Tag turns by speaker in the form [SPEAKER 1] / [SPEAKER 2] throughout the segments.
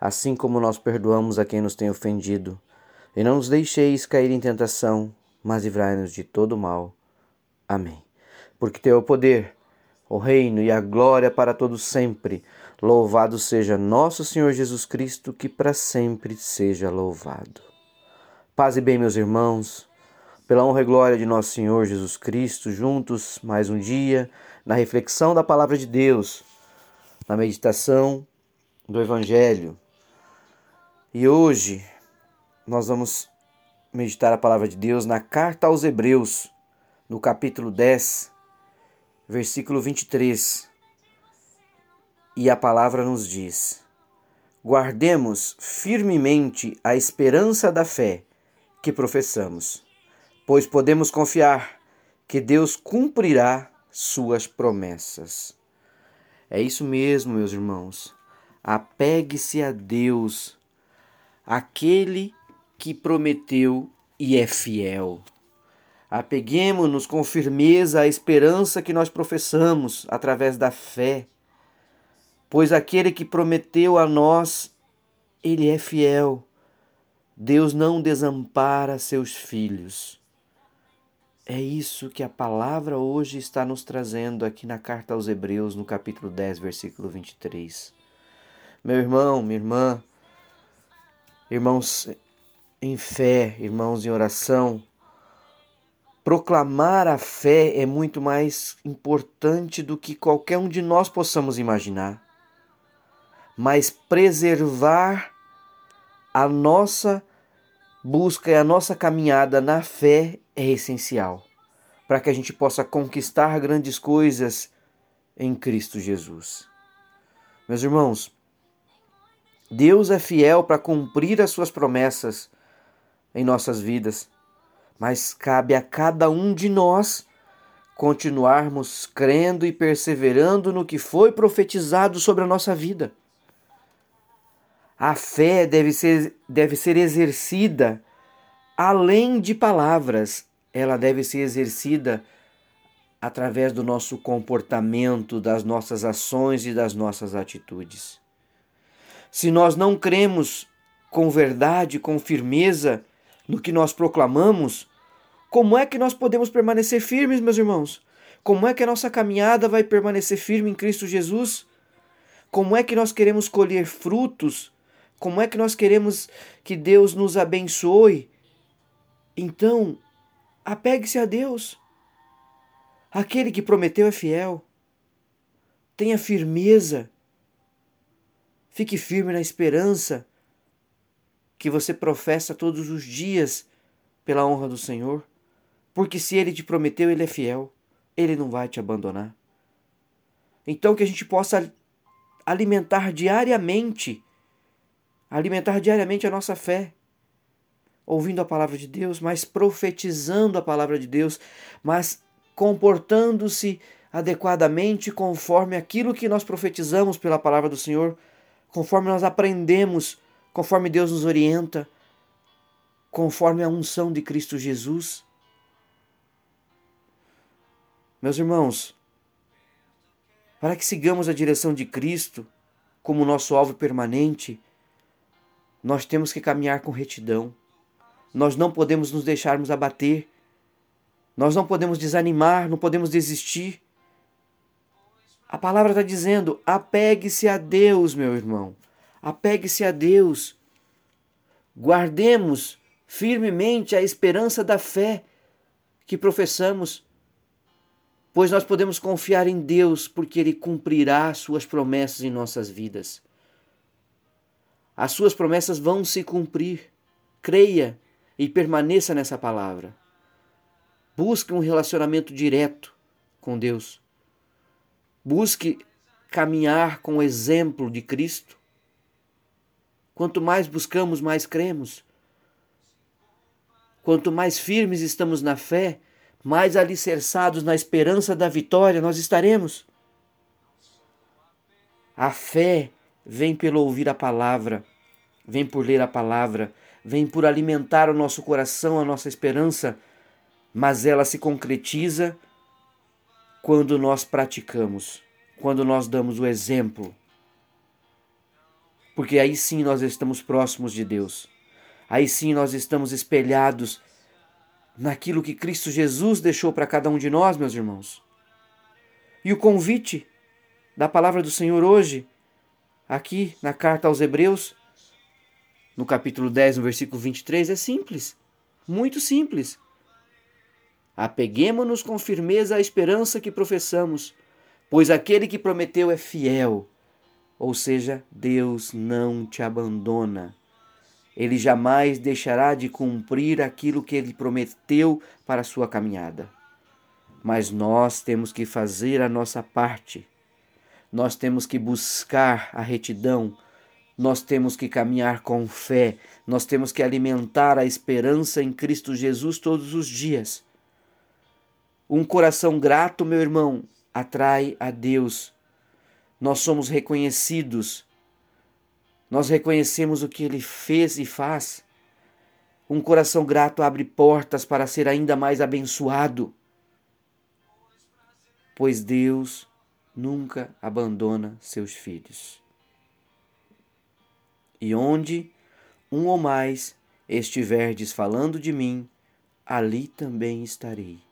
[SPEAKER 1] assim como nós perdoamos a quem nos tem ofendido. E não nos deixeis cair em tentação, mas livrai-nos de todo mal. Amém. Porque teu é o poder, o reino e a glória para todos sempre. Louvado seja nosso Senhor Jesus Cristo, que para sempre seja louvado. Paz e bem, meus irmãos, pela honra e glória de nosso Senhor Jesus Cristo, juntos mais um dia na reflexão da palavra de Deus, na meditação do Evangelho e hoje nós vamos meditar a palavra de Deus na carta aos Hebreus, no capítulo 10, versículo 23. E a palavra nos diz: Guardemos firmemente a esperança da fé que professamos, pois podemos confiar que Deus cumprirá suas promessas. É isso mesmo, meus irmãos. Apegue-se a Deus aquele que prometeu e é fiel. Apeguemos-nos com firmeza à esperança que nós professamos através da fé, pois aquele que prometeu a nós, ele é fiel. Deus não desampara seus filhos. É isso que a palavra hoje está nos trazendo aqui na carta aos Hebreus, no capítulo 10, versículo 23. Meu irmão, minha irmã, irmãos em fé, irmãos em oração, proclamar a fé é muito mais importante do que qualquer um de nós possamos imaginar. Mas preservar a nossa busca e a nossa caminhada na fé é essencial para que a gente possa conquistar grandes coisas em Cristo Jesus. Meus irmãos, Deus é fiel para cumprir as suas promessas em nossas vidas, mas cabe a cada um de nós continuarmos crendo e perseverando no que foi profetizado sobre a nossa vida. A fé deve ser, deve ser exercida além de palavras, ela deve ser exercida através do nosso comportamento, das nossas ações e das nossas atitudes. Se nós não cremos com verdade, com firmeza no que nós proclamamos, como é que nós podemos permanecer firmes, meus irmãos? Como é que a nossa caminhada vai permanecer firme em Cristo Jesus? Como é que nós queremos colher frutos? Como é que nós queremos que Deus nos abençoe? Então, apegue-se a Deus. Aquele que prometeu é fiel. Tenha firmeza Fique firme na esperança que você professa todos os dias pela honra do Senhor, porque se Ele te prometeu, Ele é fiel, Ele não vai te abandonar. Então que a gente possa alimentar diariamente, alimentar diariamente a nossa fé, ouvindo a palavra de Deus, mas profetizando a palavra de Deus, mas comportando-se adequadamente conforme aquilo que nós profetizamos pela palavra do Senhor conforme nós aprendemos, conforme Deus nos orienta, conforme a unção de Cristo Jesus. Meus irmãos, para que sigamos a direção de Cristo como nosso alvo permanente, nós temos que caminhar com retidão. Nós não podemos nos deixarmos abater. Nós não podemos desanimar, não podemos desistir. A palavra está dizendo: apegue-se a Deus, meu irmão. Apegue-se a Deus. Guardemos firmemente a esperança da fé que professamos, pois nós podemos confiar em Deus, porque Ele cumprirá suas promessas em nossas vidas. As suas promessas vão se cumprir. Creia e permaneça nessa palavra. Busque um relacionamento direto com Deus. Busque caminhar com o exemplo de Cristo, Quanto mais buscamos, mais cremos. Quanto mais firmes estamos na fé, mais alicerçados na esperança da vitória nós estaremos. A fé vem pelo ouvir a palavra, vem por ler a palavra, vem por alimentar o nosso coração, a nossa esperança, mas ela se concretiza quando nós praticamos, quando nós damos o exemplo porque aí sim nós estamos próximos de Deus. Aí sim nós estamos espelhados naquilo que Cristo Jesus deixou para cada um de nós, meus irmãos. E o convite da palavra do Senhor hoje, aqui na carta aos Hebreus, no capítulo 10, no versículo 23, é simples, muito simples. Apeguemo-nos com firmeza à esperança que professamos, pois aquele que prometeu é fiel. Ou seja, Deus não te abandona. Ele jamais deixará de cumprir aquilo que ele prometeu para a sua caminhada. Mas nós temos que fazer a nossa parte. Nós temos que buscar a retidão. Nós temos que caminhar com fé. Nós temos que alimentar a esperança em Cristo Jesus todos os dias. Um coração grato, meu irmão, atrai a Deus nós somos reconhecidos, nós reconhecemos o que Ele fez e faz. Um coração grato abre portas para ser ainda mais abençoado, pois Deus nunca abandona seus filhos. E onde um ou mais estiverdes falando de mim, ali também estarei.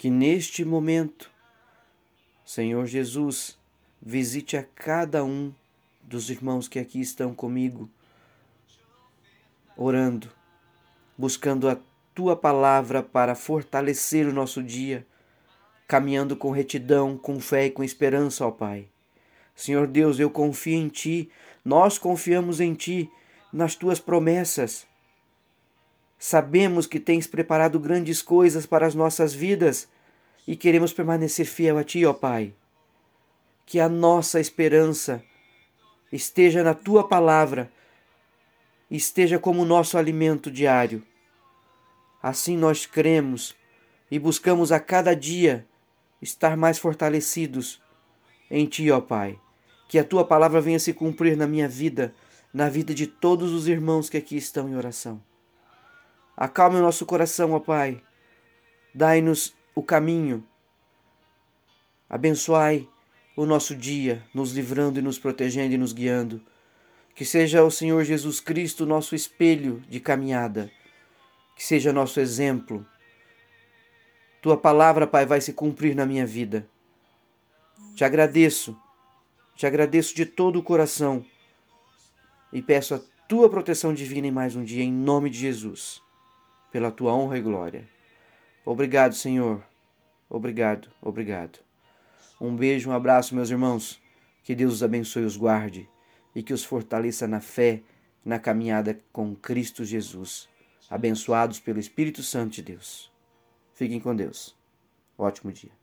[SPEAKER 1] Que neste momento, Senhor Jesus, Visite a cada um dos irmãos que aqui estão comigo, orando, buscando a tua palavra para fortalecer o nosso dia, caminhando com retidão, com fé e com esperança, ó Pai. Senhor Deus, eu confio em Ti, nós confiamos em Ti, nas Tuas promessas. Sabemos que tens preparado grandes coisas para as nossas vidas e queremos permanecer fiel a Ti, ó Pai que a nossa esperança esteja na tua palavra, esteja como nosso alimento diário. Assim nós cremos e buscamos a cada dia estar mais fortalecidos em ti, ó Pai. Que a tua palavra venha se cumprir na minha vida, na vida de todos os irmãos que aqui estão em oração. Acalme o nosso coração, ó Pai. Dai-nos o caminho. Abençoai o nosso dia, nos livrando e nos protegendo e nos guiando. Que seja o Senhor Jesus Cristo nosso espelho de caminhada, que seja nosso exemplo. Tua palavra, Pai, vai se cumprir na minha vida. Te agradeço, te agradeço de todo o coração e peço a tua proteção divina em mais um dia, em nome de Jesus, pela tua honra e glória. Obrigado, Senhor. Obrigado, obrigado. Um beijo, um abraço, meus irmãos. Que Deus os abençoe e os guarde e que os fortaleça na fé, na caminhada com Cristo Jesus. Abençoados pelo Espírito Santo de Deus. Fiquem com Deus. Ótimo dia.